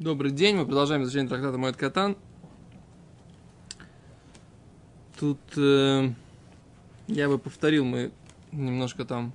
Добрый день, мы продолжаем изучение трактата Моэт Катан. Тут э, я бы повторил, мы немножко там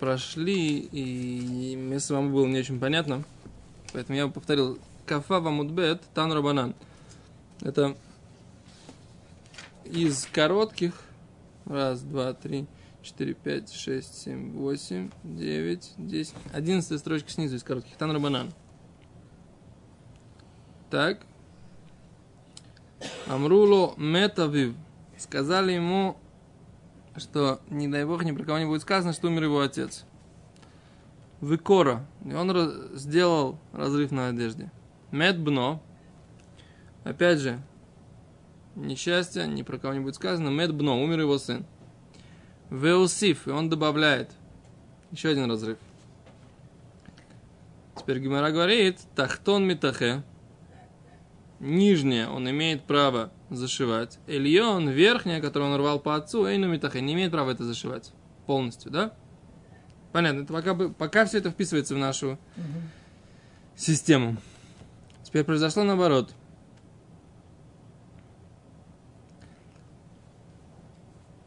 прошли, и мне самому было не очень понятно. Поэтому я бы повторил. Кафа вамудбет тан рабанан. Это из коротких. Раз, два, три, четыре, пять, шесть, семь, восемь, девять, десять. Одиннадцатая строчка снизу из коротких. Тан рабанан. Так. Амруло метавив. Сказали ему, что, не дай бог, ни про кого не будет сказано, что умер его отец. Выкора. И он раз, сделал разрыв на одежде. Медбно. Опять же, несчастье, ни про кого не будет сказано. Медбно. Умер его сын. Веусиф. И он добавляет. Еще один разрыв. Теперь Гимара говорит, тахтон митахе нижнее он имеет право зашивать. Эльон, верхнее, которое он рвал по отцу, Эйну Митахе, не имеет права это зашивать полностью, да? Понятно, это пока, пока все это вписывается в нашу угу. систему. Теперь произошло наоборот.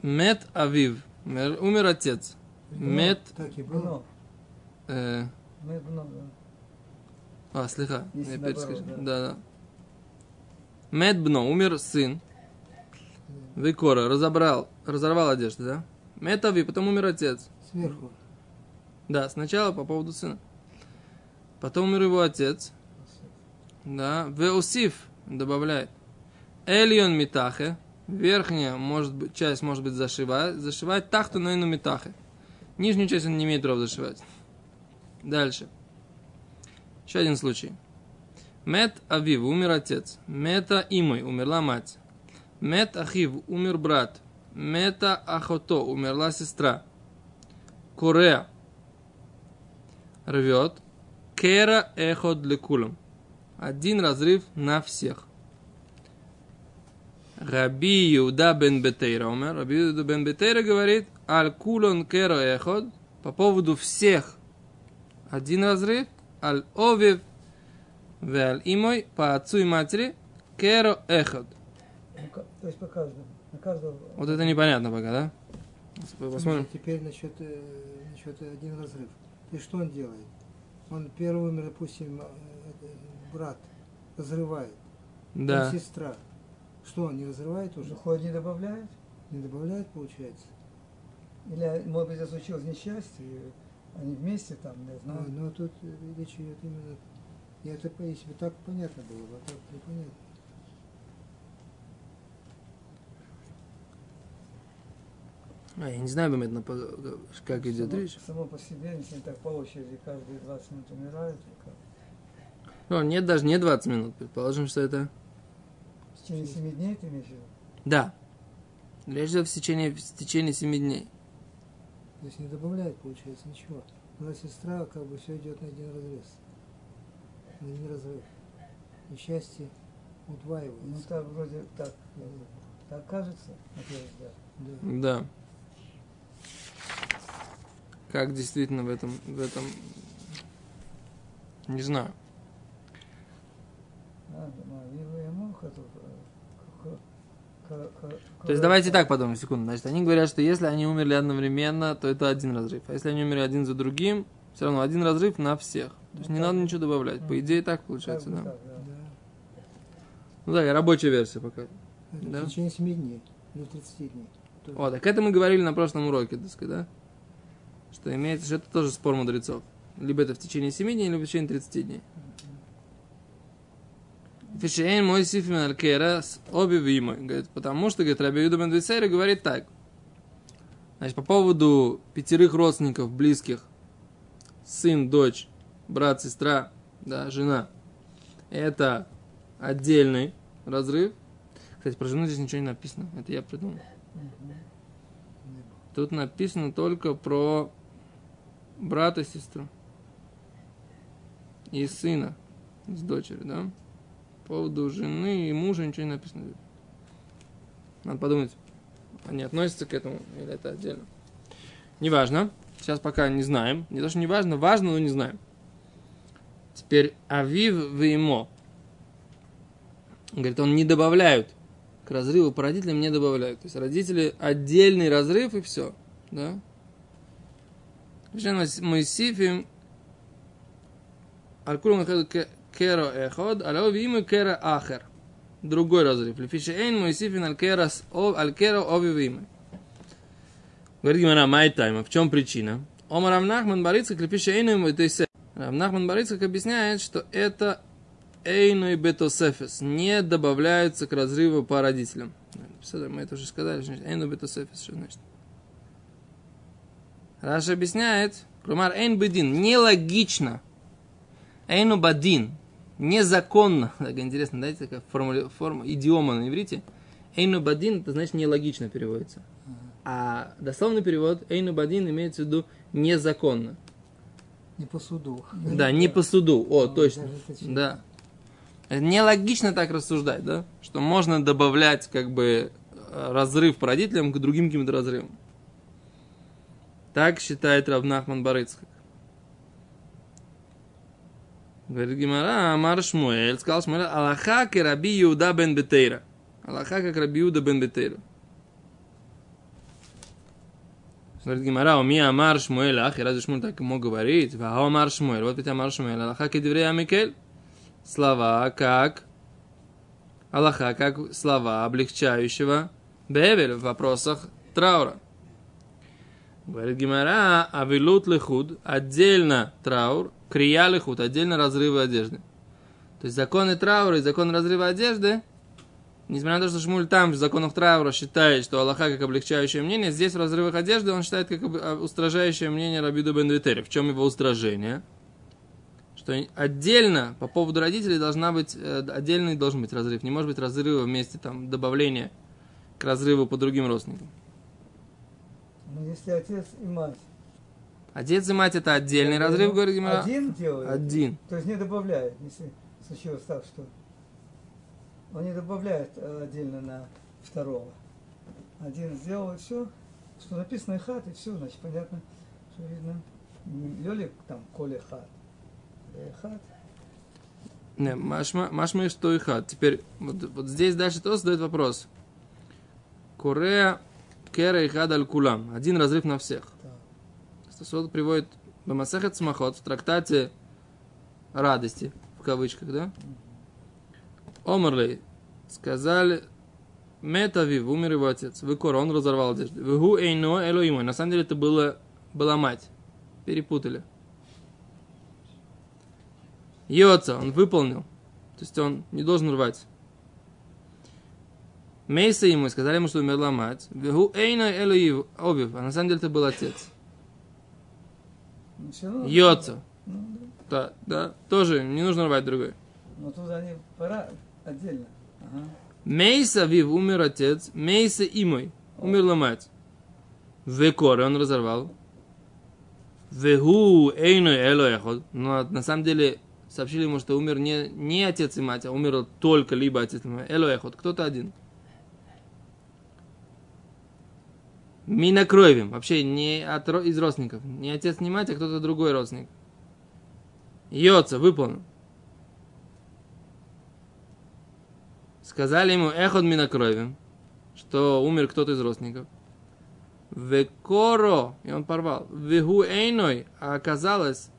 Мет Авив. Умер отец. Мет... Так и было. Э, Мед много. а, слегка. Да, да. Медбно, умер сын. Викора, разобрал, разорвал одежду, да? Метави, потом умер отец. Сверху. Да, сначала по поводу сына. Потом умер его отец. Да, Веусиф добавляет. Эльон Митахе. Верхняя может быть, часть может быть зашивать. Зашивать тахту на ину Митахе. Нижнюю часть он не имеет права зашивать. Дальше. Еще один случай. Мет Авив, умер отец. Мета Имой, умерла мать. Мет Ахив, умер брат. Мета Ахото, умерла сестра. Корея рвет. Кера эход лекулам. Один разрыв на всех. Раби Иуда бен Бетейра умер. Раби Иуда бен Бетейра говорит, аль кулон кера эход. По поводу всех один разрыв. Аль овев Веаль имой по отцу и матери керо эход. Ну, То есть по каждому. На каждого. Вот это непонятно пока, да? Посмотрим. Теперь насчет, э, насчет один разрыв. И что он делает? Он первый умер, допустим, э, э, брат, разрывает. Да. Потом сестра. Что он не разрывает уже? Хоть не добавляет? Не добавляет, получается? Или, может быть, случилось несчастье, и они вместе там, не А, знаю. но тут э, речь идет именно... И это, если бы так понятно было, бы, а так непонятно. А, я не знаю, Бамет, как идет само, речь. Само по себе, если так по очереди каждые 20 минут умирают, то как? Ну, нет, даже не 20 минут. Предположим, что это... в течение 7 дней ты имеешь в виду? Да. Речь идет в течение, в течение 7 дней. То есть не добавляет, получается, ничего. Но сестра, как бы все идет на один разрез. На один разрыв. И счастье Ну удваивается. так вроде так, так кажется, на первый взгляд. Да. Да. Как действительно в этом, в этом... Не знаю. А, ну, То есть давайте так подумаем, секунду. Значит, они говорят, что если они умерли одновременно, то это один разрыв. А если они умерли один за другим, все равно один разрыв на всех. То есть Ну, не надо ничего добавлять. По идее так получается, да. Ну да, рабочая версия пока. Да. в течение 7 дней. Или 30 дней. О, так это мы говорили на прошлом уроке, так сказать, да? Что имеется, что это тоже спор мудрецов. Либо это в течение 7 дней, либо в течение 30 дней. Фишейн мой сифим алькера с обе вимой. Говорит, потому что, говорит, Раби Юда говорит так. Значит, по поводу пятерых родственников близких, сын, дочь, брат, сестра, да, жена, это отдельный разрыв. Кстати, про жену здесь ничего не написано, это я придумал. Тут написано только про брата, сестру и сына с дочерью, да? По поводу жены и мужа ничего не написано. Надо подумать, они относятся к этому или это отдельно. Неважно. Сейчас пока не знаем. Не то, что не важно, важно, но не знаем. Теперь Авив Веймо. Говорит, он не добавляют. К разрыву по родителям не добавляют. То есть родители отдельный разрыв и все. Да? Моисифим Алькулум керо эход, аляо виму кера ахер. Другой разрыв. Лефише эйн Моисифин алькеро ови виму. Говорит Гимара, май тайма. В чем причина? Омар Равнахман Барицкак лепише эйну это Равнахман Барицкак объясняет, что это эйну и бетосефес не добавляются к разрыву по родителям. Мы это уже сказали, что значит эйну бетосефес, что значит. Раша объясняет, Клумар эйн бедин, нелогично. Эйну бадин, незаконно. Так интересно, да, такая форма, форма идиома на иврите. Эйну бадин, это значит нелогично переводится. А дословный перевод Эйну Бадин имеется в виду незаконно. Не по суду. Да, не по суду. О, Ну, точно. Да. Это Нелогично так рассуждать, да? Что можно добавлять как бы э, разрыв по родителям к другим каким-то разрывам. Так считает Равнахман Барыцкак. Говорит Гимара, Амар Шмуэль, сказал Шмуэль, Аллаха Раби Иуда бен Бетейра. Алаха как Раби Иуда бен Бетейра. Говорит Гемара, ומי אמר שמואל, ах, и разве Шмуэль так мог говорить? והאמר שמואל, вот ведь אמר שמואל, הלכה כדברי המיקל. Слова как Алаха как слова облегчающего באבל в вопросах траура. Говорит Гемара, אבילות לחוד, отдельно траур, קריעה לחוד, отдельно разрывы одежды. То есть законы траура и законы разрыва одежды, несмотря на то, что Шмуль там в законах траура считает, что Аллаха как облегчающее мнение, здесь в разрывах одежды он считает как а, устражающее мнение Рабиду бен Витери. В чем его устражение? Что отдельно по поводу родителей должна быть, э, отдельный должен быть разрыв. Не может быть разрыва вместе там добавления к разрыву по другим родственникам. Но если отец и мать Отец и мать это отдельный разрыв, говорит Гимара. один делает, Один. то есть не добавляет, если случилось так, что он не добавляет э, отдельно на второго. Один сделал и все, что написано хат, и все, значит, понятно, что видно. Лёлик там Коля хат. Хат. Не, машма, машма и что и хат. Теперь, вот, вот здесь дальше тоже задает вопрос. Корея кера и хад аль кулам. Один разрыв на всех. Так. Стасот приводит Бамасахет Смахот в трактате радости, в кавычках, да? Омрлей сказали, Метавив, умер его отец. Выкор, он разорвал одежду. Вегу эйно элоимой. На самом деле это было, была мать. Перепутали. Йоца, он выполнил. То есть он не должен рвать. Мейса ему сказали ему, что умерла мать. Вегу эйно элоив, обив. А на самом деле это был отец. Ну. Йоца. Ну, Да, да. да, тоже не нужно рвать другой. Но тут они пора отдельно. Ага. Мейса Вив умер отец, Мейса и мой. Умерла мать. Векоре он разорвал. Вегу эйну эло эход. Но на самом деле сообщили ему, что умер не, не отец и мать, а умер только либо отец и мать. Эло эход. Кто-то один. Минокровим. Вообще не от, из родственников. Не отец, не мать, а кто-то другой родственник. Йоца, выполнил. Сказали ему эход минокровим, что умер кто-то из родственников. Векоро, и он порвал. Вегу эйной, а оказалось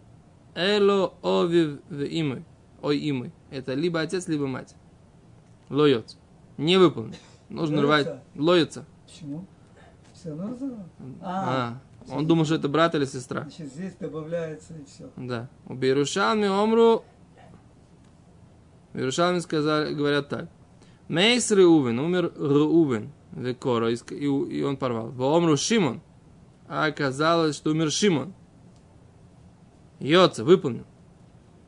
эло овив в имой. Ой, имой. Это либо отец, либо мать. Лоец. Не выполнил. Нужно рвать. Лоется. Почему? Все равно разорвал? А, он думал, что это брат или сестра. Значит, здесь добавляется и все. Да. У Берушалми Омру Берушалми сказали, говорят так. Мейс Реувен, умер Реувен, Векора, и, он порвал. Во Омру Шимон, а оказалось, что умер Шимон. Йоца, выполнил.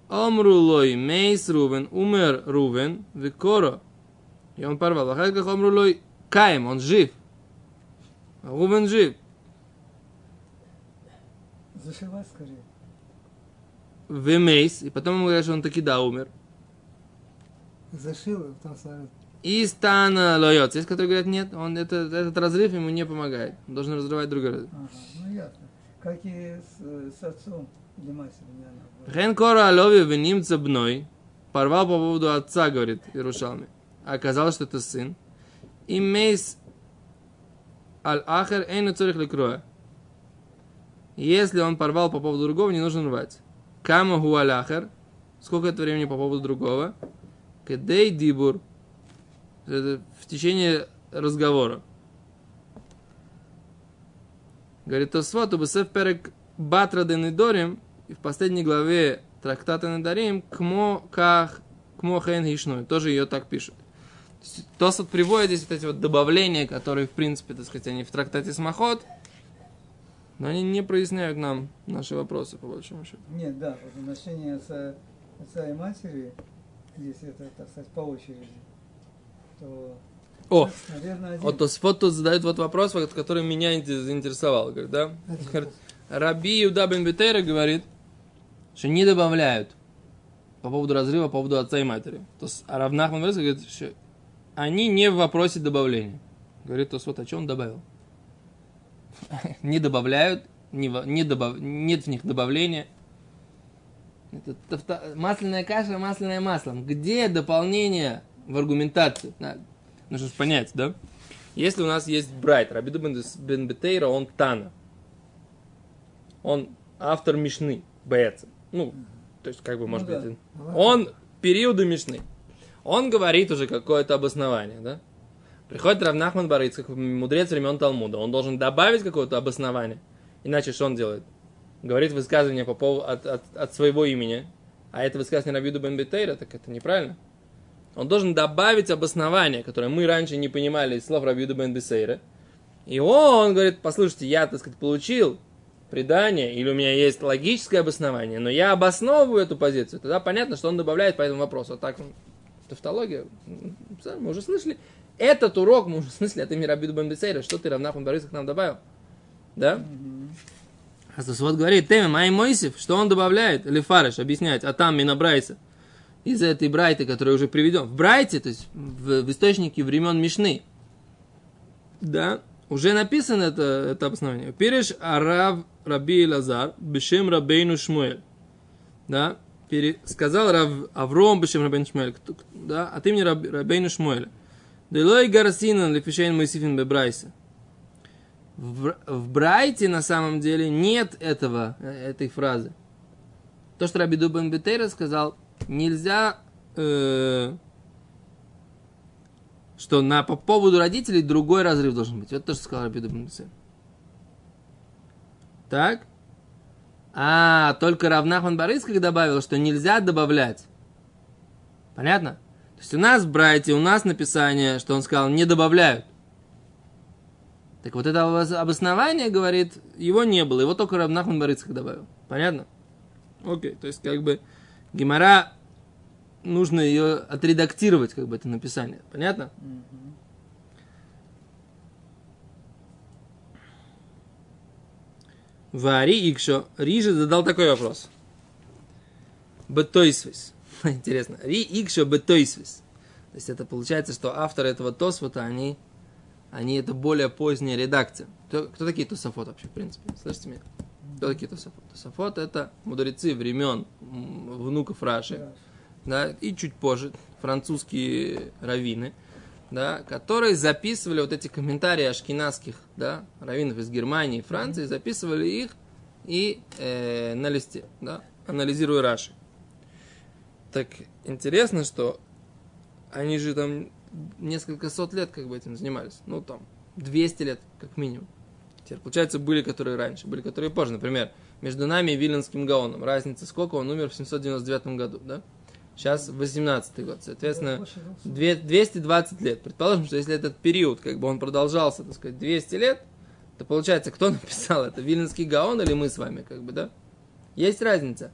Омру Лой, Мейс Рувен, умер Рувен, Векора, и он порвал. А как Омру Лой, Каем, он жив. А Рувен жив. Зашивать скорее. Вемейс, и потом ему говорят, что он таки да умер. Зашил, там смотрят. И стана лоец. Есть, которые говорят, нет, он это, этот разрыв ему не помогает. Он должен разрывать другой разрыв. Ага, ну ясно. Как и с, с отцом. Для матери. Хен кора алови венимца бной. Порвал по поводу отца, говорит Иерушалми. А оказалось, что это сын. И мейс аль ахер эйну цорих лекроя. Если он порвал по поводу другого, не нужно рвать. Кама гу аль ахер. Сколько это времени по поводу другого? Кедей дибур. Это в течение разговора. Говорит, то сват убесев перек батра денидорим, и в последней главе трактата Недарим, кмо ках, кмо хен хишной, тоже ее так пишут. Тосот приводит здесь вот эти вот добавления, которые, в принципе, так сказать, они в трактате Смахот, но они не проясняют нам наши вопросы, по большому счету. Нет, да, отношения отца, отца и матери, если это, так сказать, по очереди, то, О, наверное, один. вот Тосфот тут задает вот вопрос, который меня инте- заинтересовал. Говорит, да? Говорит, Раби Юда бен Бетейра говорит, что не добавляют по поводу разрыва, по поводу отца и матери. То есть, а Равнахман говорит, что они не в вопросе добавления. Говорит, то вот о чем он добавил. не добавляют, не, добав- нет в них добавления. Это масляная каша, масляное масло. Где дополнение в аргументации? На- Нужно понять, да? Если у нас есть Брайт, Рабиду бен Бетейра, он Тана. Он автор Мишны, Беца. Ну, то есть, как бы, может да. быть, он периоды Мишны. Он говорит уже какое-то обоснование, да? Приходит Равнахман Барыц, как мудрец времен Талмуда. Он должен добавить какое-то обоснование. Иначе что он делает? Говорит высказывание по поводу от, от, от своего имени. А это высказывание Рабиду бен Бетейра, так это неправильно. Он должен добавить обоснование, которое мы раньше не понимали из слов Рабиуда бен Бесейра. И он говорит, послушайте, я, так сказать, получил предание, или у меня есть логическое обоснование, но я обосновываю эту позицию, тогда понятно, что он добавляет по этому вопросу. Вот так, тавтология, мы уже слышали. Этот урок мы уже слышали от имени Рабиуда бен Бесейра, что ты, Равнахман к нам добавил. Да? А вот говорит, Теме Май Мойсев, что он добавляет, или Фареш объясняет, а там Минабрайса, из этой Брайты, который уже приведен. В Брайте, то есть в, в источнике времен Мишны, да, уже написано это, это обоснование. Переш Арав Раби Лазар, Бешем Рабейну Шмуэль. Да, сказал Рав Авром Бешем Рабейну Шмуэль, да, от имени Раб, Рабейну Шмуэля. Делой Гарсинан Лефишейн Моисифин Бебрайсе. В, в Брайте на самом деле нет этого, э, этой фразы. То, что Раби Дубан Бетейра сказал, нельзя, э, что на, по поводу родителей другой разрыв должен быть. Вот то, что сказал Раби Дубан Бетейра. Так? А, только Равнахман Барыцких добавил, что нельзя добавлять. Понятно? То есть у нас в Брайте, у нас написание, что он сказал, не добавляют. Так вот это обос- обоснование, говорит, его не было, его только Равнахман Барыцких добавил. Понятно? Окей, то есть как бы Гимара нужно ее отредактировать, как бы это написание. Понятно? Вари Икшо. Рижи задал такой вопрос. Бетойсвис. Интересно. Ри Икшо Бетойсвис. То есть это получается, что авторы этого Тосфота, они, они это более поздняя редакция. Кто, кто такие Тософот вообще, в принципе? Слышите меня? Такие Тософот? Тософот это мудрецы времен внуков Раши. да, и чуть позже французские раввины, да, которые записывали вот эти комментарии ашкенадских, да, раввинов из Германии и Франции, записывали их и э, на листе, да, анализируя Раши. Так интересно, что они же там несколько сот лет как бы этим занимались, ну там 200 лет как минимум. Теперь, получается, были, которые раньше, были, которые позже. Например, между нами и Виленским Гаоном. Разница сколько? Он умер в 799 году, да? Сейчас 18 год. Соответственно, Больше двухсот. две- 220 лет. Предположим, что если этот период, как бы он продолжался, так сказать, 200 лет, то получается, кто написал это? Виленский Гаон или мы с вами, как бы, да? Есть разница.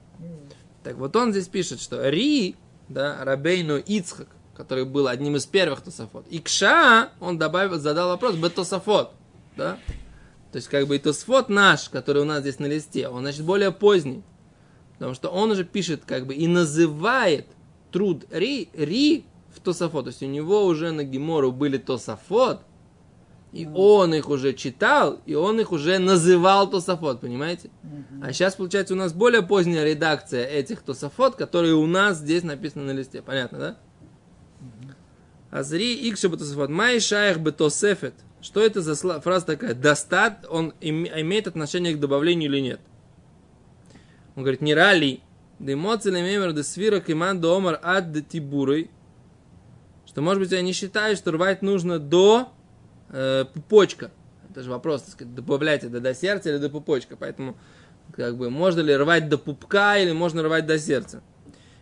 Так вот он здесь пишет, что Ри, да, Рабейну Ицхак, который был одним из первых Тософот, и Кша, он добавил, задал вопрос, Бетософот, да? То есть, как бы и Тосфот наш, который у нас здесь на листе, он, значит, более поздний. Потому что он уже пишет, как бы, и называет труд Ри, Ри в Тософот. То есть, у него уже на Гемору были Тософот, И он их уже читал, и он их уже называл Тософот, понимаете? А сейчас, получается, у нас более поздняя редакция этих Тософот, которые у нас здесь написаны на листе. Понятно, да? Азри икша Тософот. Май шаях бетосефет. Что это за фраза такая? Достат, он им- имеет отношение к добавлению или нет? Он говорит, не рали. Демоцеле мемер де свира киман до омар ад де тибурой. Что, может быть, я не считаю, что рвать нужно до э, пупочка. Это же вопрос, так сказать, добавлять это до сердца или до пупочка. Поэтому, как бы, можно ли рвать до пупка или можно рвать до сердца.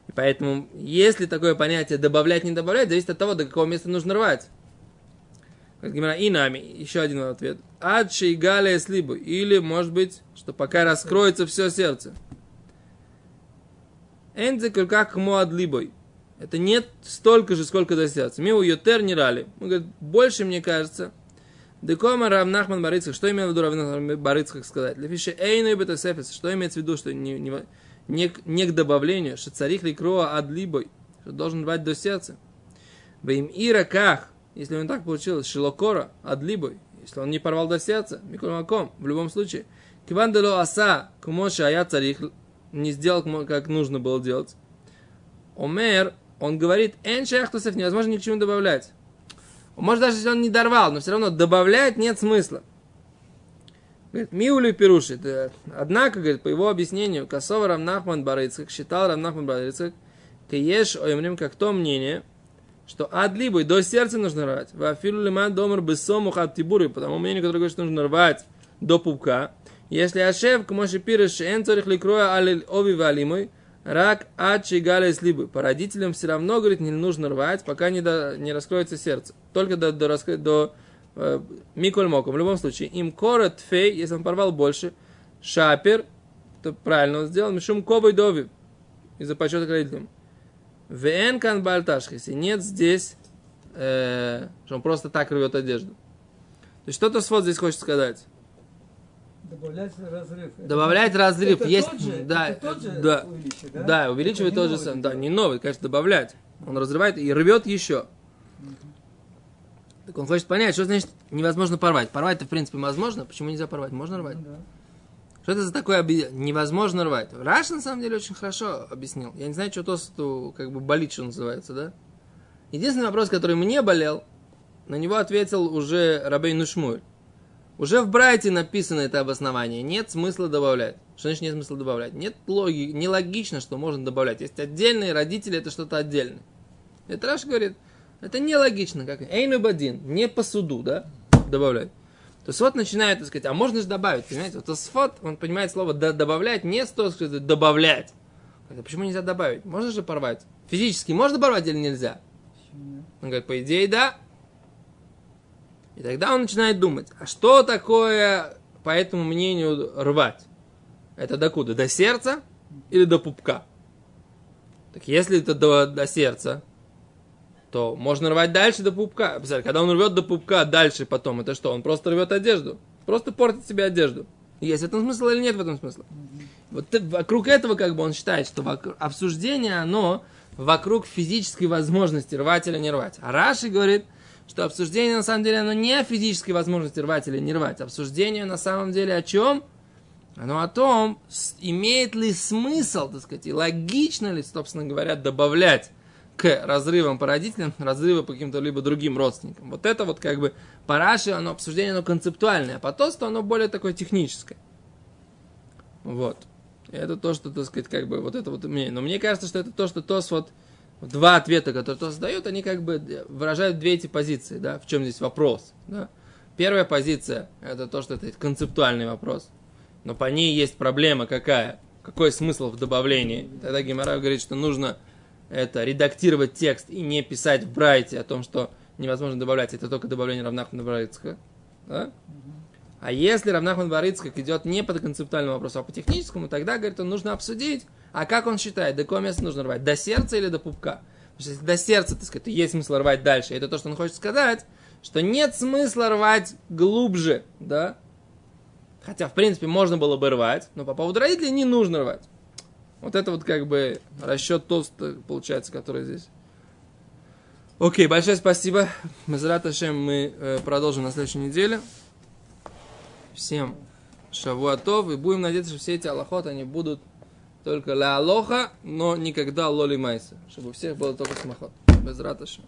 И поэтому, если такое понятие добавлять, не добавлять, зависит от того, до какого места нужно рвать. И нами. Еще один ответ. Ад шейгалия слибу. Или, может быть, что пока раскроется все сердце. Энзе как муадлибой. Это нет столько же, сколько до сердца. Миу йотер не рали. Он говорит, больше, мне кажется. Декома Рав Нахман Барыцкак. Что имел в виду Рав Барыцкак сказать? Лефиши эйну и бетасефис. Что имеется в виду, что не, не, не, не к добавлению, что царих ли кроа адлибой, что должен рвать до сердца. В им ира как, если он так получилось, шилокора адлибой, если он не порвал до сердца, микромаком, в любом случае. Киван дело аса, кумоша ая царих, не сделал, как нужно было делать. Омер, он говорит, эн шаяхтусов невозможно ни к чему добавлять. Может, даже если он не дорвал, но все равно добавлять нет смысла. Говорит, Миули Пируши. Да. Однако, говорит, по его объяснению, Косова Рамнахман Барыцкак считал Рамнахман Барыцкак, Киеш Оймрим как то мнение, что адлибой до сердца нужно рвать. Вафилу лиман домар бессому хаттибуры, по тому мнению, которое говорит, что нужно рвать до пупка. Если Ашев, кмоши пирыш, эн цорих ликроя алель ови валимой, рак ачи галя слибы. По родителям все равно, говорит, не нужно рвать, пока не, до, не раскроется сердце. Только до, до, раскры- до э, миколь моком. В любом случае, им корот фей, если он порвал больше, шапер, то правильно он сделал, мишум ковой дови, из-за почета к родителям. ВН кан бальташ, если нет здесь, э, что он просто так рвет одежду. То есть что-то свод здесь хочет сказать. Добавлять разрыв. Это- Добавлять разрыв. это есть, тот же, да, это тот же да, увеличивает, да, да? увеличивает тот же новый сам. Да, делает. не новый, конечно, добавлять. Он разрывает и рвет еще. Так он хочет понять, что значит невозможно порвать. Порвать-то, в принципе, возможно. Почему нельзя порвать? Можно рвать. Ну да. Что это за такое оби- невозможно рвать? Раш, на самом деле, очень хорошо объяснил. Я не знаю, что Тосу как бы болит, что называется, да? Единственный вопрос, который мне болел, на него ответил уже Рабей Нушмуль. Уже в Брайте написано это обоснование. Нет смысла добавлять. Что значит нет смысла добавлять? Нет логики, нелогично, что можно добавлять. Есть отдельные родители, это что-то отдельное. Это Раш говорит, это нелогично. Как Эйну Бадин, не по суду, да, добавлять. То вот начинает, так сказать, а можно же добавить, понимаете? Вот Тосфот, он понимает слово «да- добавлять, не с того, добавлять. А почему нельзя добавить? Можно же порвать? Физически можно порвать или нельзя? Он говорит, по идее, да. И тогда он начинает думать, а что такое, по этому мнению, рвать? Это докуда? До сердца или до пупка? Так если это до, до сердца, то можно рвать дальше до пупка. Представляете, когда он рвет до пупка дальше потом, это что? Он просто рвет одежду. Просто портит себе одежду. Есть в этом смысл или нет в этом смысла? Вот вокруг этого как бы он считает, что вокруг- обсуждение, оно вокруг физической возможности рвать или не рвать. А Раши говорит, что обсуждение на самом деле оно не о физической возможности рвать или не рвать. Обсуждение на самом деле о чем? Оно о том, имеет ли смысл, так сказать, и логично ли, собственно говоря, добавлять к разрывам по родителям, разрывы по каким-то либо другим родственникам. Вот это вот как бы по Раши, оно обсуждение, оно концептуальное, а по Тосту оно более такое техническое. Вот. И это то, что, так сказать, как бы вот это вот мнение. Но мне кажется, что это то, что Тос вот два ответа, которые Тос дает, они как бы выражают две эти позиции, да, в чем здесь вопрос, да. Первая позиция – это то, что это концептуальный вопрос, но по ней есть проблема какая? Какой смысл в добавлении? Тогда Геморрай говорит, что нужно это редактировать текст и не писать в Брайте о том, что невозможно добавлять, это только добавление равнахмана Брайтска. Да? А если Равнахман Барыцкак идет не по концептуальному вопросу, а по техническому, тогда, говорит, он нужно обсудить, а как он считает, до какого места нужно рвать, до сердца или до пупка? Потому что если до сердца, так сказать, то есть смысл рвать дальше, это то, что он хочет сказать, что нет смысла рвать глубже, да? Хотя, в принципе, можно было бы рвать, но по поводу родителей не нужно рвать. Вот это вот как бы расчет тост получается, который здесь Окей, большое спасибо. Мазрат Ашем мы э, продолжим на следующей неделе. Всем шавуатов. И будем надеяться, что все эти аллахот, они будут только ля алоха, но никогда лоли майса. Чтобы у всех было только смахот. Без раташем.